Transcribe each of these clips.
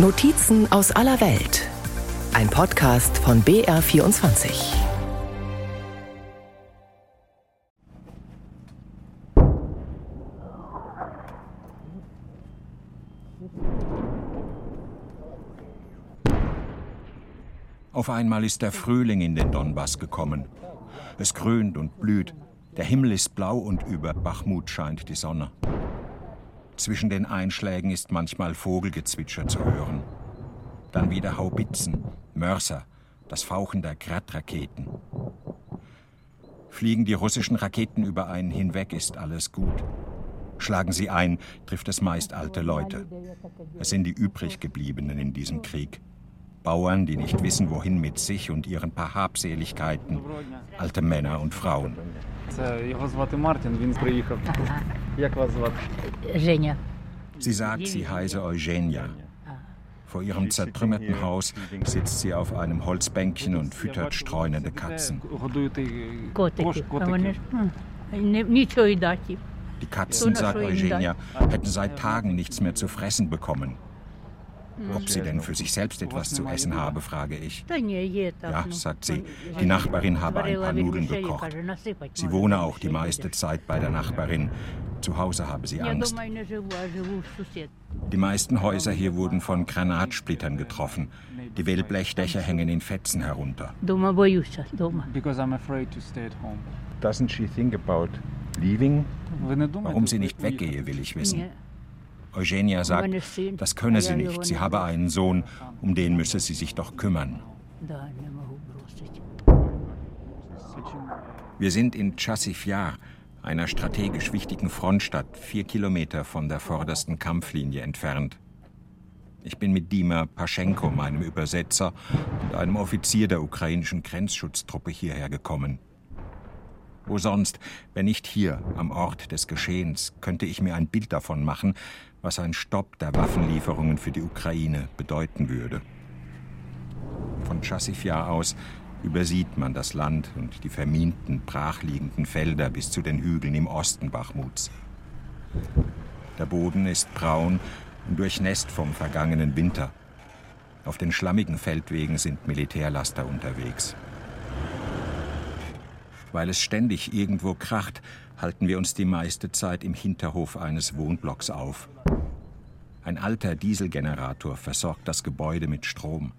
Notizen aus aller Welt. Ein Podcast von BR24. Auf einmal ist der Frühling in den Donbass gekommen. Es grünt und blüht. Der Himmel ist blau und über Bachmut scheint die Sonne. Zwischen den Einschlägen ist manchmal Vogelgezwitscher zu hören. Dann wieder Haubitzen, Mörser, das Fauchen der Gradraketen. Fliegen die russischen Raketen über einen hinweg, ist alles gut. Schlagen sie ein, trifft es meist alte Leute. Es sind die übriggebliebenen in diesem Krieg. Bauern, die nicht wissen, wohin mit sich und ihren paar Habseligkeiten. Alte Männer und Frauen. Sie sagt, sie heiße Eugenia. Vor ihrem zertrümmerten Haus sitzt sie auf einem Holzbänkchen und füttert streunende Katzen. Die Katzen, sagt Eugenia, hätten seit Tagen nichts mehr zu fressen bekommen. Ob sie denn für sich selbst etwas zu essen habe, frage ich. Ja, sagt sie, die Nachbarin habe ein paar Nudeln gekocht. Sie wohne auch die meiste Zeit bei der Nachbarin. Zu Hause habe sie Angst. Die meisten Häuser hier wurden von Granatsplittern getroffen. Die Wellblechdächer hängen in Fetzen herunter. Doesn't she think about leaving? Warum sie nicht weggehe, will ich wissen. Eugenia sagt, das könne sie nicht. Sie habe einen Sohn, um den müsse sie sich doch kümmern. Wir sind in Chassifjar, einer strategisch wichtigen Frontstadt, vier Kilometer von der vordersten Kampflinie entfernt. Ich bin mit Dima Paschenko, meinem Übersetzer, und einem Offizier der ukrainischen Grenzschutztruppe hierher gekommen. Wo sonst, wenn nicht hier, am Ort des Geschehens, könnte ich mir ein Bild davon machen, was ein Stopp der Waffenlieferungen für die Ukraine bedeuten würde. Von Chassifjar aus übersieht man das Land und die verminten, brachliegenden Felder bis zu den Hügeln im Osten Bachmuts. Der Boden ist braun und durchnässt vom vergangenen Winter. Auf den schlammigen Feldwegen sind Militärlaster unterwegs. Weil es ständig irgendwo kracht, halten wir uns die meiste Zeit im Hinterhof eines Wohnblocks auf. Ein alter Dieselgenerator versorgt das Gebäude mit Strom.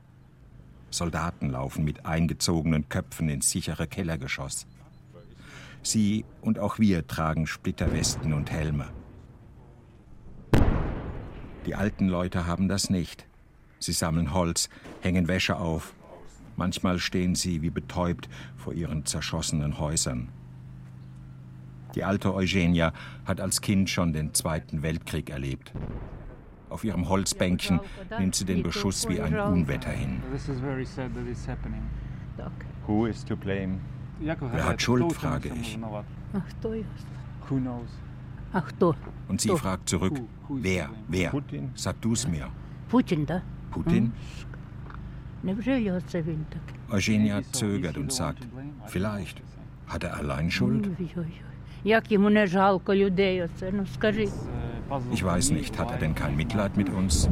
Soldaten laufen mit eingezogenen Köpfen ins sichere Kellergeschoss. Sie und auch wir tragen Splitterwesten und Helme. Die alten Leute haben das nicht. Sie sammeln Holz, hängen Wäsche auf. Manchmal stehen sie wie betäubt vor ihren zerschossenen Häusern. Die alte Eugenia hat als Kind schon den Zweiten Weltkrieg erlebt. Auf ihrem Holzbänkchen nimmt sie den Beschuss wie ein Unwetter hin. Wer hat Schuld, frage ich. Und sie fragt zurück, wer, wer? Sag du's mir. Putin, da? Putin? Eugenia zögert und sagt, vielleicht. Hat er allein Schuld? Ich weiß nicht, hat er denn kein Mitleid mit uns?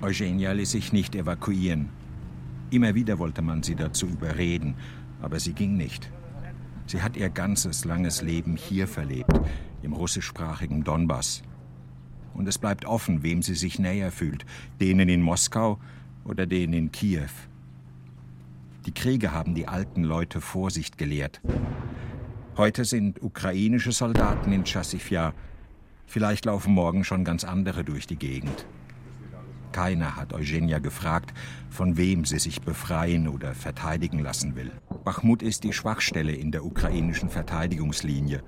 Eugenia ließ sich nicht evakuieren. Immer wieder wollte man sie dazu überreden, aber sie ging nicht. Sie hat ihr ganzes langes Leben hier verlebt, im russischsprachigen Donbass. Und es bleibt offen, wem sie sich näher fühlt, denen in Moskau oder denen in Kiew. Die Kriege haben die alten Leute Vorsicht gelehrt. Heute sind ukrainische Soldaten in Chassifja. Vielleicht laufen morgen schon ganz andere durch die Gegend. Keiner hat Eugenia gefragt, von wem sie sich befreien oder verteidigen lassen will. Bachmut ist die Schwachstelle in der ukrainischen Verteidigungslinie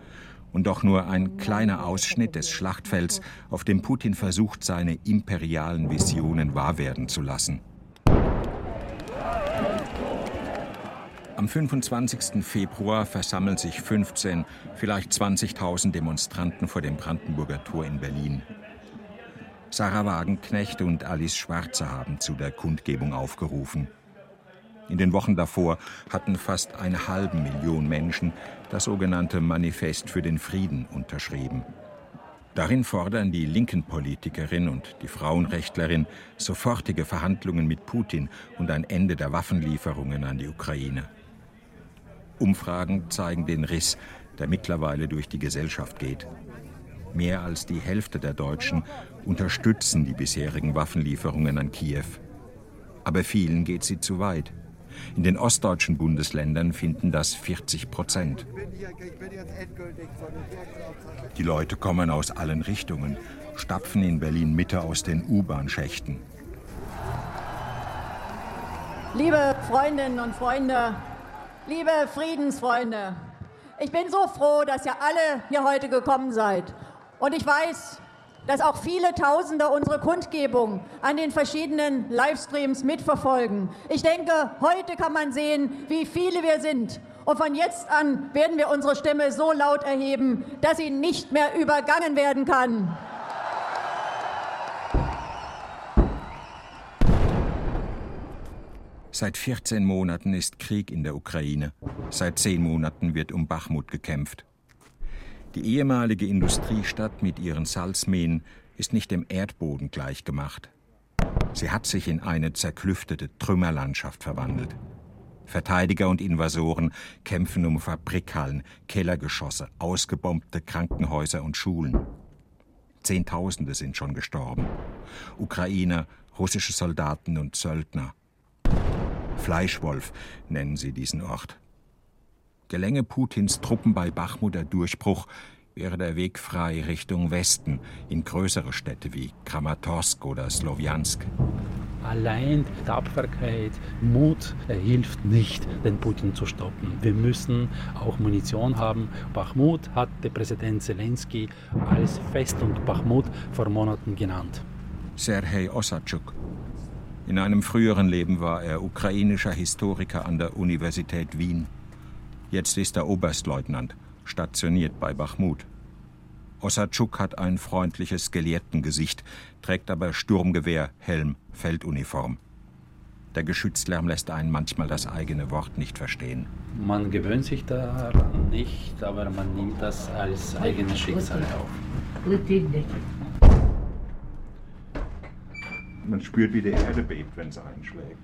und doch nur ein kleiner Ausschnitt des Schlachtfelds, auf dem Putin versucht, seine imperialen Visionen wahr werden zu lassen. Am 25. Februar versammeln sich 15, vielleicht 20.000 Demonstranten vor dem Brandenburger Tor in Berlin. Sarah Wagenknecht und Alice Schwarze haben zu der Kundgebung aufgerufen. In den Wochen davor hatten fast eine halbe Million Menschen das sogenannte Manifest für den Frieden unterschrieben. Darin fordern die linken Politikerin und die Frauenrechtlerin sofortige Verhandlungen mit Putin und ein Ende der Waffenlieferungen an die Ukraine. Umfragen zeigen den Riss, der mittlerweile durch die Gesellschaft geht. Mehr als die Hälfte der Deutschen unterstützen die bisherigen Waffenlieferungen an Kiew. Aber vielen geht sie zu weit. In den ostdeutschen Bundesländern finden das 40 Prozent. Die Leute kommen aus allen Richtungen, stapfen in Berlin Mitte aus den U-Bahn-Schächten. Liebe Freundinnen und Freunde, liebe Friedensfreunde, ich bin so froh, dass ihr alle hier heute gekommen seid. Und ich weiß, dass auch viele Tausende unsere Kundgebung an den verschiedenen Livestreams mitverfolgen. Ich denke, heute kann man sehen, wie viele wir sind. Und von jetzt an werden wir unsere Stimme so laut erheben, dass sie nicht mehr übergangen werden kann. Seit 14 Monaten ist Krieg in der Ukraine. Seit zehn Monaten wird um Bachmut gekämpft. Die ehemalige Industriestadt mit ihren Salzmähen ist nicht dem Erdboden gleichgemacht. Sie hat sich in eine zerklüftete Trümmerlandschaft verwandelt. Verteidiger und Invasoren kämpfen um Fabrikhallen, Kellergeschosse, ausgebombte Krankenhäuser und Schulen. Zehntausende sind schon gestorben. Ukrainer, russische Soldaten und Söldner. Fleischwolf nennen sie diesen Ort. Gelänge Putins Truppen bei Bachmut der Durchbruch, wäre der Weg frei Richtung Westen in größere Städte wie Kramatorsk oder Slowiansk. Allein Tapferkeit, Mut hilft nicht, den Putin zu stoppen. Wir müssen auch Munition haben. Bachmut hat der Präsident Zelensky als Festung Bachmut vor Monaten genannt. Serhei Ossadschuk. In einem früheren Leben war er ukrainischer Historiker an der Universität Wien. Jetzt ist er Oberstleutnant, stationiert bei Bachmut. Ossadschuk hat ein freundliches Gelehrtengesicht, trägt aber Sturmgewehr, Helm, Felduniform. Der Geschützlärm lässt einen manchmal das eigene Wort nicht verstehen. Man gewöhnt sich daran nicht, aber man nimmt das als eigenes Schicksal auf. Man spürt, wie die Erde bebt, wenn es einschlägt.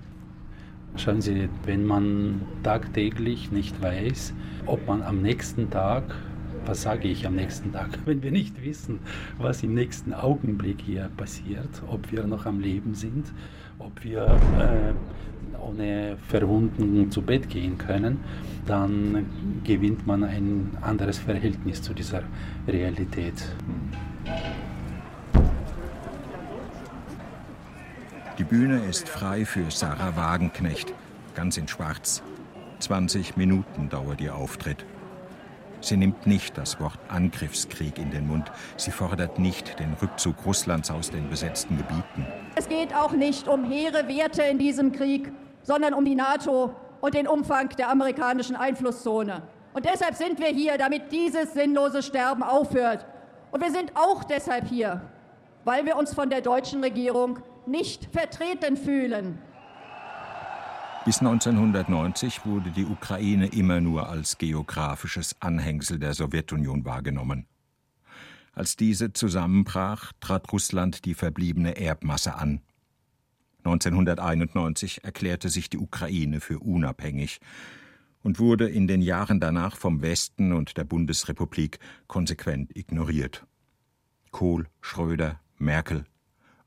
Schauen Sie, wenn man tagtäglich nicht weiß, ob man am nächsten Tag, was sage ich am nächsten Tag, wenn wir nicht wissen, was im nächsten Augenblick hier passiert, ob wir noch am Leben sind, ob wir äh, ohne Verwundungen zu Bett gehen können, dann gewinnt man ein anderes Verhältnis zu dieser Realität. Die Bühne ist frei für Sarah Wagenknecht, ganz in Schwarz. 20 Minuten dauert ihr Auftritt. Sie nimmt nicht das Wort Angriffskrieg in den Mund. Sie fordert nicht den Rückzug Russlands aus den besetzten Gebieten. Es geht auch nicht um hehre Werte in diesem Krieg, sondern um die NATO und den Umfang der amerikanischen Einflusszone. Und deshalb sind wir hier, damit dieses sinnlose Sterben aufhört. Und wir sind auch deshalb hier, weil wir uns von der deutschen Regierung nicht vertreten fühlen. Bis 1990 wurde die Ukraine immer nur als geografisches Anhängsel der Sowjetunion wahrgenommen. Als diese zusammenbrach, trat Russland die verbliebene Erbmasse an. 1991 erklärte sich die Ukraine für unabhängig und wurde in den Jahren danach vom Westen und der Bundesrepublik konsequent ignoriert. Kohl, Schröder, Merkel,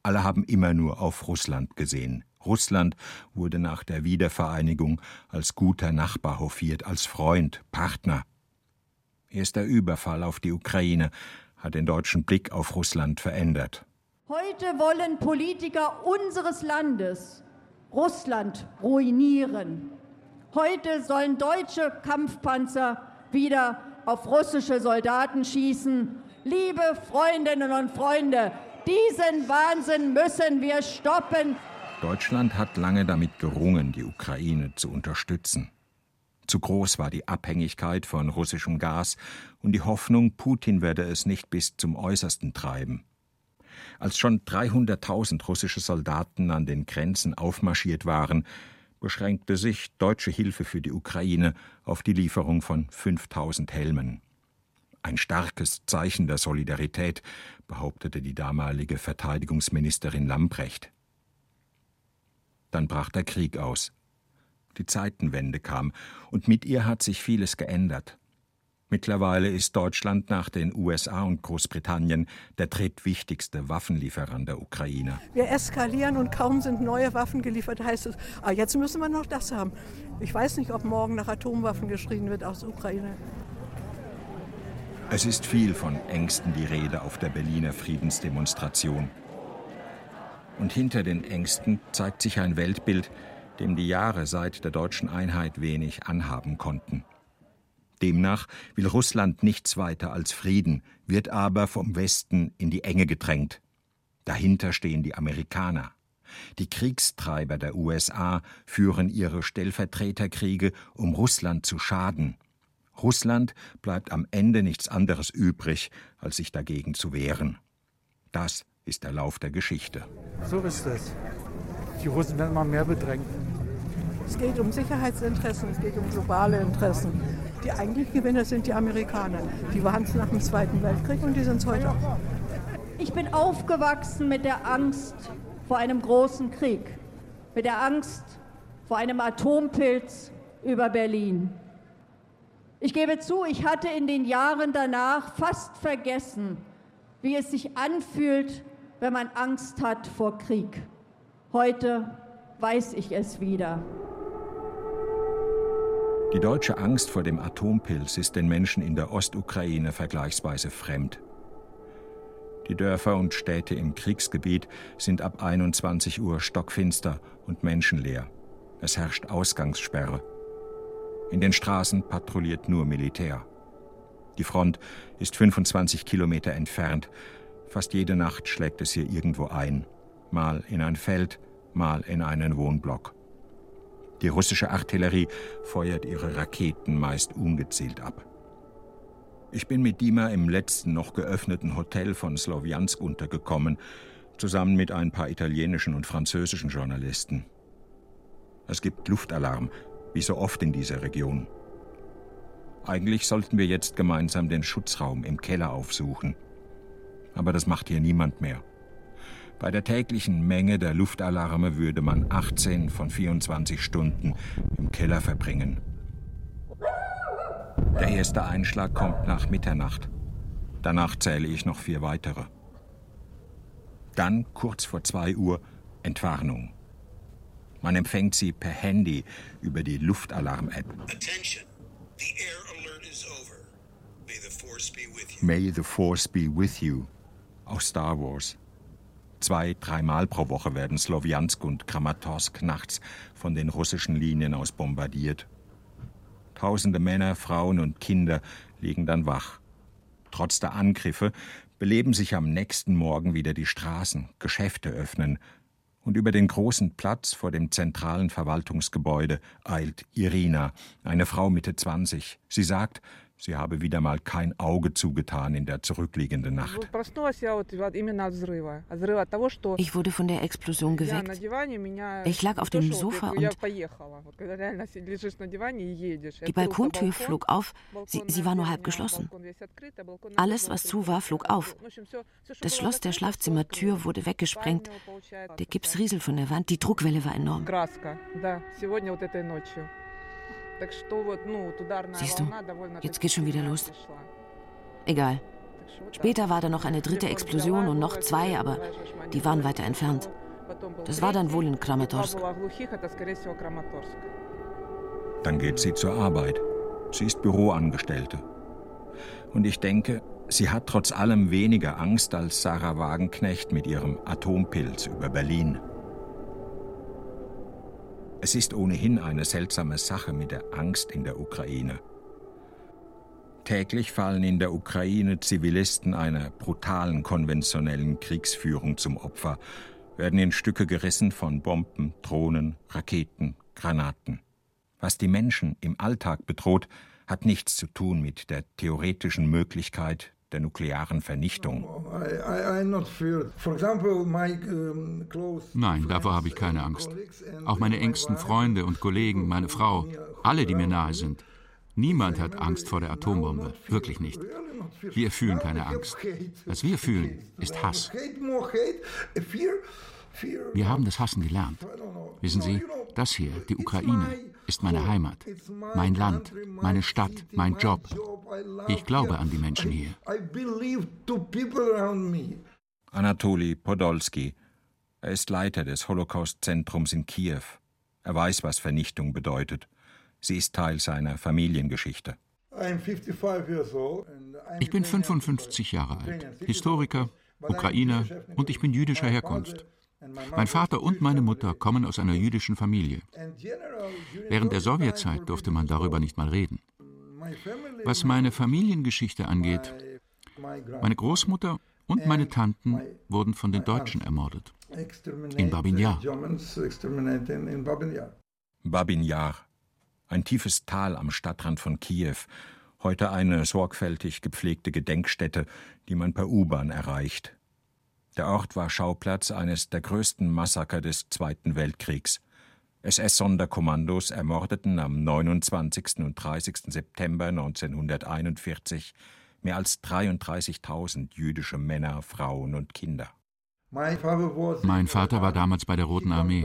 alle haben immer nur auf Russland gesehen. Russland wurde nach der Wiedervereinigung als guter Nachbar hofiert, als Freund, Partner. Erst der Überfall auf die Ukraine hat den deutschen Blick auf Russland verändert. Heute wollen Politiker unseres Landes Russland ruinieren. Heute sollen deutsche Kampfpanzer wieder auf russische Soldaten schießen. Liebe Freundinnen und Freunde, diesen Wahnsinn müssen wir stoppen. Deutschland hat lange damit gerungen, die Ukraine zu unterstützen. Zu groß war die Abhängigkeit von russischem Gas und die Hoffnung, Putin werde es nicht bis zum Äußersten treiben. Als schon 300.000 russische Soldaten an den Grenzen aufmarschiert waren, beschränkte sich deutsche Hilfe für die Ukraine auf die Lieferung von 5000 Helmen. Ein starkes Zeichen der Solidarität, behauptete die damalige Verteidigungsministerin Lamprecht. Dann brach der Krieg aus. Die Zeitenwende kam, und mit ihr hat sich vieles geändert. Mittlerweile ist Deutschland nach den USA und Großbritannien der drittwichtigste Waffenlieferant der Ukraine. Wir eskalieren und kaum sind neue Waffen geliefert, heißt es, ah, jetzt müssen wir noch das haben. Ich weiß nicht, ob morgen nach Atomwaffen geschrien wird aus Ukraine. Es ist viel von Ängsten die Rede auf der Berliner Friedensdemonstration. Und hinter den Ängsten zeigt sich ein Weltbild, dem die Jahre seit der deutschen Einheit wenig anhaben konnten. Demnach will Russland nichts weiter als Frieden, wird aber vom Westen in die Enge gedrängt. Dahinter stehen die Amerikaner. Die Kriegstreiber der USA führen ihre Stellvertreterkriege, um Russland zu schaden. Russland bleibt am Ende nichts anderes übrig, als sich dagegen zu wehren. Das ist der Lauf der Geschichte. So ist es. Die Russen werden immer mehr bedrängt. Es geht um Sicherheitsinteressen, es geht um globale Interessen. Die eigentlichen Gewinner sind die Amerikaner. Die waren es nach dem Zweiten Weltkrieg und die sind es heute auch. Ich bin aufgewachsen mit der Angst vor einem großen Krieg, mit der Angst vor einem Atompilz über Berlin. Ich gebe zu, ich hatte in den Jahren danach fast vergessen, wie es sich anfühlt, wenn man Angst hat vor Krieg. Heute weiß ich es wieder. Die deutsche Angst vor dem Atompilz ist den Menschen in der Ostukraine vergleichsweise fremd. Die Dörfer und Städte im Kriegsgebiet sind ab 21 Uhr stockfinster und menschenleer. Es herrscht Ausgangssperre. In den Straßen patrouilliert nur Militär. Die Front ist 25 Kilometer entfernt. Fast jede Nacht schlägt es hier irgendwo ein. Mal in ein Feld, mal in einen Wohnblock. Die russische Artillerie feuert ihre Raketen meist ungezielt ab. Ich bin mit Dima im letzten noch geöffneten Hotel von Slowiansk untergekommen, zusammen mit ein paar italienischen und französischen Journalisten. Es gibt Luftalarm, wie so oft in dieser Region. Eigentlich sollten wir jetzt gemeinsam den Schutzraum im Keller aufsuchen. Aber das macht hier niemand mehr. Bei der täglichen Menge der Luftalarme würde man 18 von 24 Stunden im Keller verbringen. Der erste Einschlag kommt nach Mitternacht. Danach zähle ich noch vier weitere. Dann, kurz vor 2 Uhr, Entwarnung. Man empfängt sie per Handy über die Luftalarm-App. May the Force be with you. Aus Star Wars. Zwei, dreimal pro Woche werden Slowiansk und Kramatorsk nachts von den russischen Linien aus bombardiert. Tausende Männer, Frauen und Kinder liegen dann wach. Trotz der Angriffe beleben sich am nächsten Morgen wieder die Straßen, Geschäfte öffnen, und über den großen Platz vor dem zentralen Verwaltungsgebäude eilt Irina, eine Frau Mitte 20. Sie sagt, Sie habe wieder mal kein Auge zugetan in der zurückliegenden Nacht. Ich wurde von der Explosion geweckt. Ich lag auf dem Sofa und die Balkontür flog auf. Sie, sie war nur halb geschlossen. Alles, was zu war, flog auf. Das Schloss der Schlafzimmertür wurde weggesprengt. Der Gips rieselt von der Wand. Die Druckwelle war enorm. Siehst du, jetzt geht schon wieder los. Egal. Später war da noch eine dritte Explosion und noch zwei, aber die waren weiter entfernt. Das war dann wohl in Kramatorsk. Dann geht sie zur Arbeit. Sie ist Büroangestellte. Und ich denke, sie hat trotz allem weniger Angst als Sarah Wagenknecht mit ihrem Atompilz über Berlin. Es ist ohnehin eine seltsame Sache mit der Angst in der Ukraine. Täglich fallen in der Ukraine Zivilisten einer brutalen konventionellen Kriegsführung zum Opfer, werden in Stücke gerissen von Bomben, Drohnen, Raketen, Granaten. Was die Menschen im Alltag bedroht, hat nichts zu tun mit der theoretischen Möglichkeit der nuklearen Vernichtung. Nein, davor habe ich keine Angst. Auch meine engsten Freunde und Kollegen, meine Frau, alle, die mir nahe sind. Niemand hat Angst vor der Atombombe, wirklich nicht. Wir fühlen keine Angst. Was wir fühlen, ist Hass. Wir haben das Hassen gelernt. Wissen Sie, das hier, die Ukraine, ist meine Heimat, mein Land, meine Stadt, mein Job. Ich glaube an die Menschen hier. Anatoli Podolski. Er ist Leiter des Holocaust-Zentrums in Kiew. Er weiß, was Vernichtung bedeutet. Sie ist Teil seiner Familiengeschichte. Ich bin 55 Jahre alt, Historiker, Ukrainer und ich bin jüdischer Herkunft. Mein Vater und meine Mutter kommen aus einer jüdischen Familie. Während der Sowjetzeit durfte man darüber nicht mal reden. Was meine Familiengeschichte angeht, meine Großmutter und meine Tanten wurden von den Deutschen ermordet. In Babin Yar. Babin Yar, ein tiefes Tal am Stadtrand von Kiew, heute eine sorgfältig gepflegte Gedenkstätte, die man per U-Bahn erreicht. Der Ort war Schauplatz eines der größten Massaker des Zweiten Weltkriegs. SS-Sonderkommandos ermordeten am 29. und 30. September 1941 mehr als 33.000 jüdische Männer, Frauen und Kinder. Mein Vater war damals bei der Roten Armee.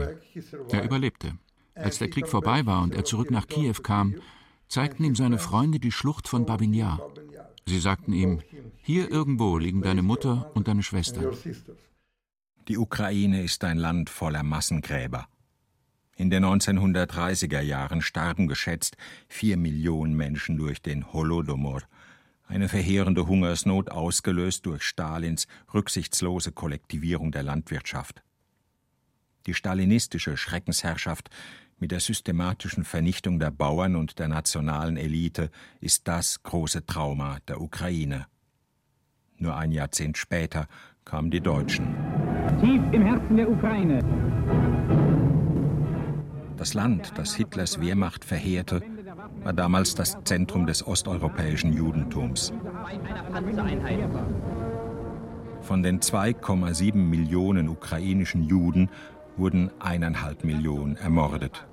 Er überlebte. Als der Krieg vorbei war und er zurück nach Kiew kam, zeigten ihm seine Freunde die Schlucht von Babin Yar. Sie sagten ihm, hier irgendwo liegen deine Mutter und deine Schwester. Die Ukraine ist ein Land voller Massengräber. In den 1930er Jahren starben geschätzt vier Millionen Menschen durch den Holodomor, eine verheerende Hungersnot ausgelöst durch Stalins rücksichtslose Kollektivierung der Landwirtschaft. Die stalinistische Schreckensherrschaft mit der systematischen Vernichtung der Bauern und der nationalen Elite ist das große Trauma der Ukraine. Nur ein Jahrzehnt später kamen die Deutschen. Tief im Herzen der Ukraine. Das Land, das Hitlers Wehrmacht verheerte, war damals das Zentrum des osteuropäischen Judentums. Von den 2,7 Millionen ukrainischen Juden wurden eineinhalb Millionen ermordet.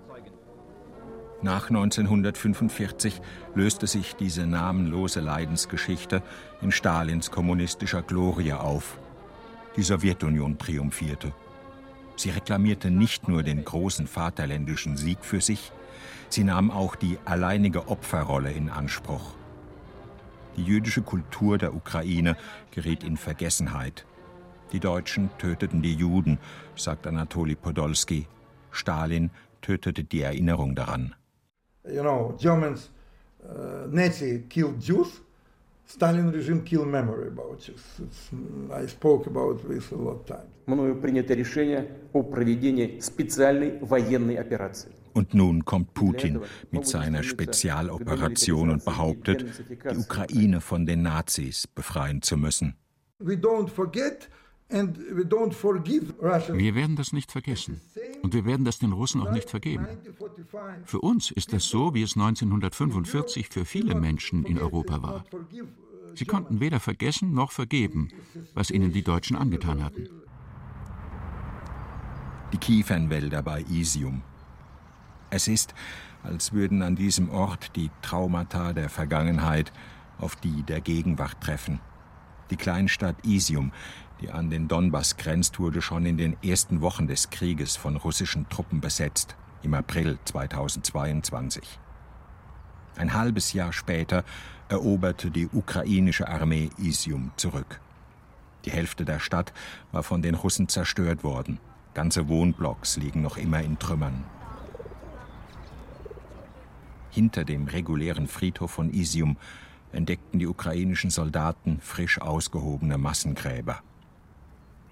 Nach 1945 löste sich diese namenlose Leidensgeschichte in Stalins kommunistischer Glorie auf. Die Sowjetunion triumphierte. Sie reklamierte nicht nur den großen vaterländischen Sieg für sich, sie nahm auch die alleinige Opferrolle in Anspruch. Die jüdische Kultur der Ukraine geriet in Vergessenheit. Die Deutschen töteten die Juden, sagt Anatoli Podolski. Stalin tötete die Erinnerung daran. You know, Germans, uh, Nazi killed Jews. Stalin regime killed memory about Jews. It's, I spoke about this a lot of times. Мною принято решение о проведении специальной военной операции. Und nun kommt Putin mit seiner Spezialoperation und behauptet, die Ukraine von den Nazis befreien zu müssen. We don't forget wir werden das nicht vergessen. Und wir werden das den Russen auch nicht vergeben. Für uns ist das so, wie es 1945 für viele Menschen in Europa war. Sie konnten weder vergessen noch vergeben, was ihnen die Deutschen angetan hatten. Die Kiefernwälder bei Isium. Es ist, als würden an diesem Ort die Traumata der Vergangenheit auf die der Gegenwart treffen. Die Kleinstadt Isium, die an den Donbass grenzt, wurde schon in den ersten Wochen des Krieges von russischen Truppen besetzt, im April 2022. Ein halbes Jahr später eroberte die ukrainische Armee Isium zurück. Die Hälfte der Stadt war von den Russen zerstört worden. Ganze Wohnblocks liegen noch immer in Trümmern. Hinter dem regulären Friedhof von Isium entdeckten die ukrainischen Soldaten frisch ausgehobene Massengräber.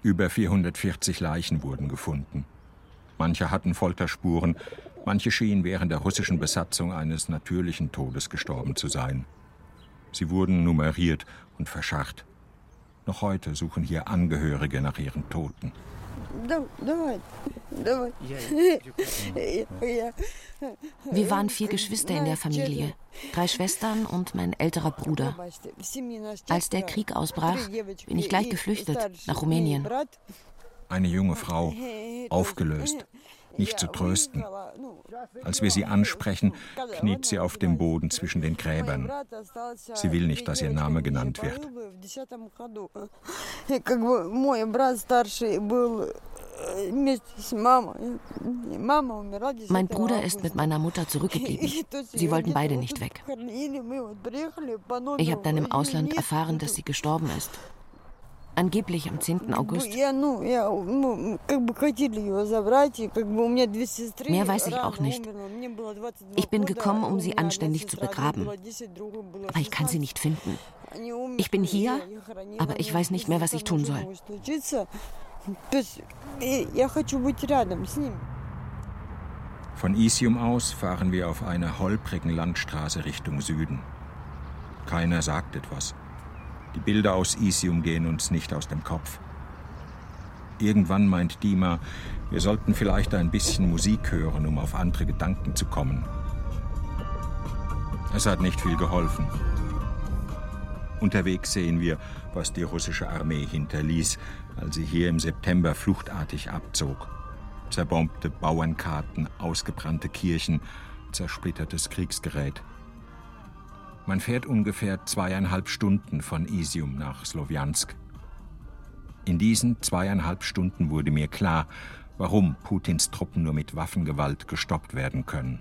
Über 440 Leichen wurden gefunden. Manche hatten Folterspuren, manche schienen während der russischen Besatzung eines natürlichen Todes gestorben zu sein. Sie wurden nummeriert und verscharrt. Noch heute suchen hier Angehörige nach ihren Toten. Wir waren vier Geschwister in der Familie, drei Schwestern und mein älterer Bruder. Als der Krieg ausbrach, bin ich gleich geflüchtet nach Rumänien. Eine junge Frau, aufgelöst, nicht zu trösten. Als wir sie ansprechen, kniet sie auf dem Boden zwischen den Gräbern. Sie will nicht, dass ihr Name genannt wird. Mein Bruder ist mit meiner Mutter zurückgeblieben. Sie wollten beide nicht weg. Ich habe dann im Ausland erfahren, dass sie gestorben ist. Angeblich am 10. August. Mehr weiß ich auch nicht. Ich bin gekommen, um sie anständig zu begraben. Aber ich kann sie nicht finden. Ich bin hier, aber ich weiß nicht mehr, was ich tun soll. Von Isium aus fahren wir auf einer holprigen Landstraße Richtung Süden. Keiner sagt etwas. Die Bilder aus Isium gehen uns nicht aus dem Kopf. Irgendwann meint Dima, wir sollten vielleicht ein bisschen Musik hören, um auf andere Gedanken zu kommen. Es hat nicht viel geholfen. Unterwegs sehen wir, was die russische Armee hinterließ, als sie hier im September fluchtartig abzog. Zerbombte Bauernkarten, ausgebrannte Kirchen, zersplittertes Kriegsgerät. Man fährt ungefähr zweieinhalb Stunden von Isium nach Slowiansk. In diesen zweieinhalb Stunden wurde mir klar, warum Putins Truppen nur mit Waffengewalt gestoppt werden können.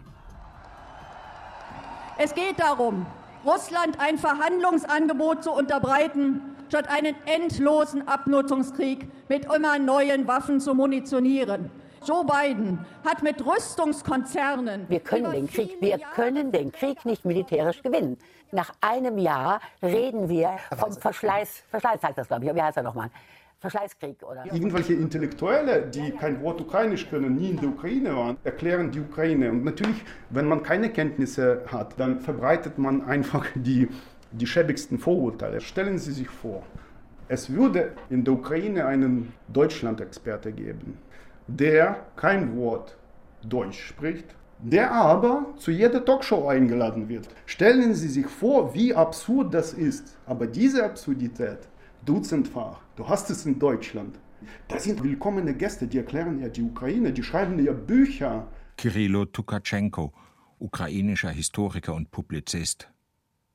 Es geht darum, Russland ein Verhandlungsangebot zu unterbreiten, statt einen endlosen Abnutzungskrieg mit immer neuen Waffen zu munitionieren. Joe Biden hat mit Rüstungskonzernen. Wir können den Krieg, wir können den Krieg nicht militärisch gewinnen. Nach einem Jahr reden wir vom Verschleiß, Verschleiß sagt das, glaube ich, wie heißt er nochmal? Verschleißkrieg oder? Irgendwelche Intellektuelle, die kein Wort Ukrainisch können, nie in der Ukraine waren, erklären die Ukraine. Und natürlich, wenn man keine Kenntnisse hat, dann verbreitet man einfach die, die schäbigsten Vorurteile. Stellen Sie sich vor, es würde in der Ukraine einen Deutschland-Experte geben, der kein Wort Deutsch spricht, der aber zu jeder Talkshow eingeladen wird. Stellen Sie sich vor, wie absurd das ist. Aber diese Absurdität dutzendfach. Du hast es in Deutschland. Das sind willkommene Gäste, die erklären ja die Ukraine, die schreiben ja Bücher. Kirilo Tukatschenko, ukrainischer Historiker und Publizist.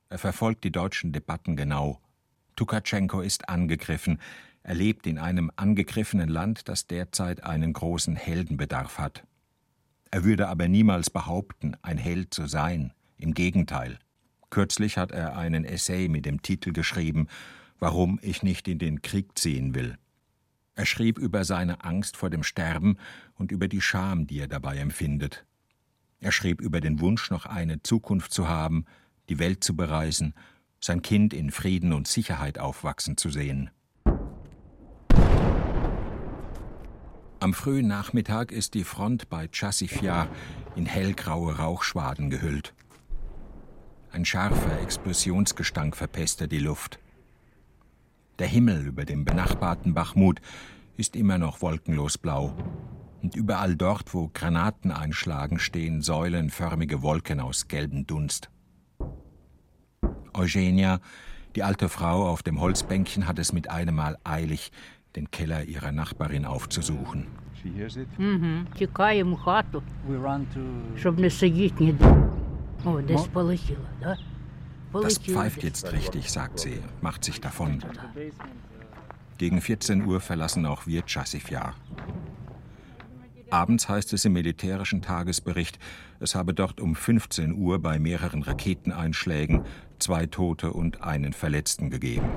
Er verfolgt die deutschen Debatten genau. Tukatschenko ist angegriffen. Er lebt in einem angegriffenen Land, das derzeit einen großen Heldenbedarf hat. Er würde aber niemals behaupten, ein Held zu sein. Im Gegenteil. Kürzlich hat er einen Essay mit dem Titel geschrieben warum ich nicht in den Krieg ziehen will. Er schrieb über seine Angst vor dem Sterben und über die Scham, die er dabei empfindet. Er schrieb über den Wunsch, noch eine Zukunft zu haben, die Welt zu bereisen, sein Kind in Frieden und Sicherheit aufwachsen zu sehen. Am frühen Nachmittag ist die Front bei Chassifia in hellgraue Rauchschwaden gehüllt. Ein scharfer Explosionsgestank verpestet die Luft. Der Himmel über dem benachbarten Bachmut ist immer noch wolkenlos blau. Und überall dort, wo Granaten einschlagen, stehen säulenförmige Wolken aus gelbem Dunst. Eugenia, die alte Frau auf dem Holzbänkchen, hat es mit einem Mal eilig, den Keller ihrer Nachbarin aufzusuchen. Das pfeift jetzt richtig, sagt sie, macht sich davon. Gegen 14 Uhr verlassen auch wir Chassifja. Abends heißt es im militärischen Tagesbericht, es habe dort um 15 Uhr bei mehreren Raketeneinschlägen zwei Tote und einen Verletzten gegeben.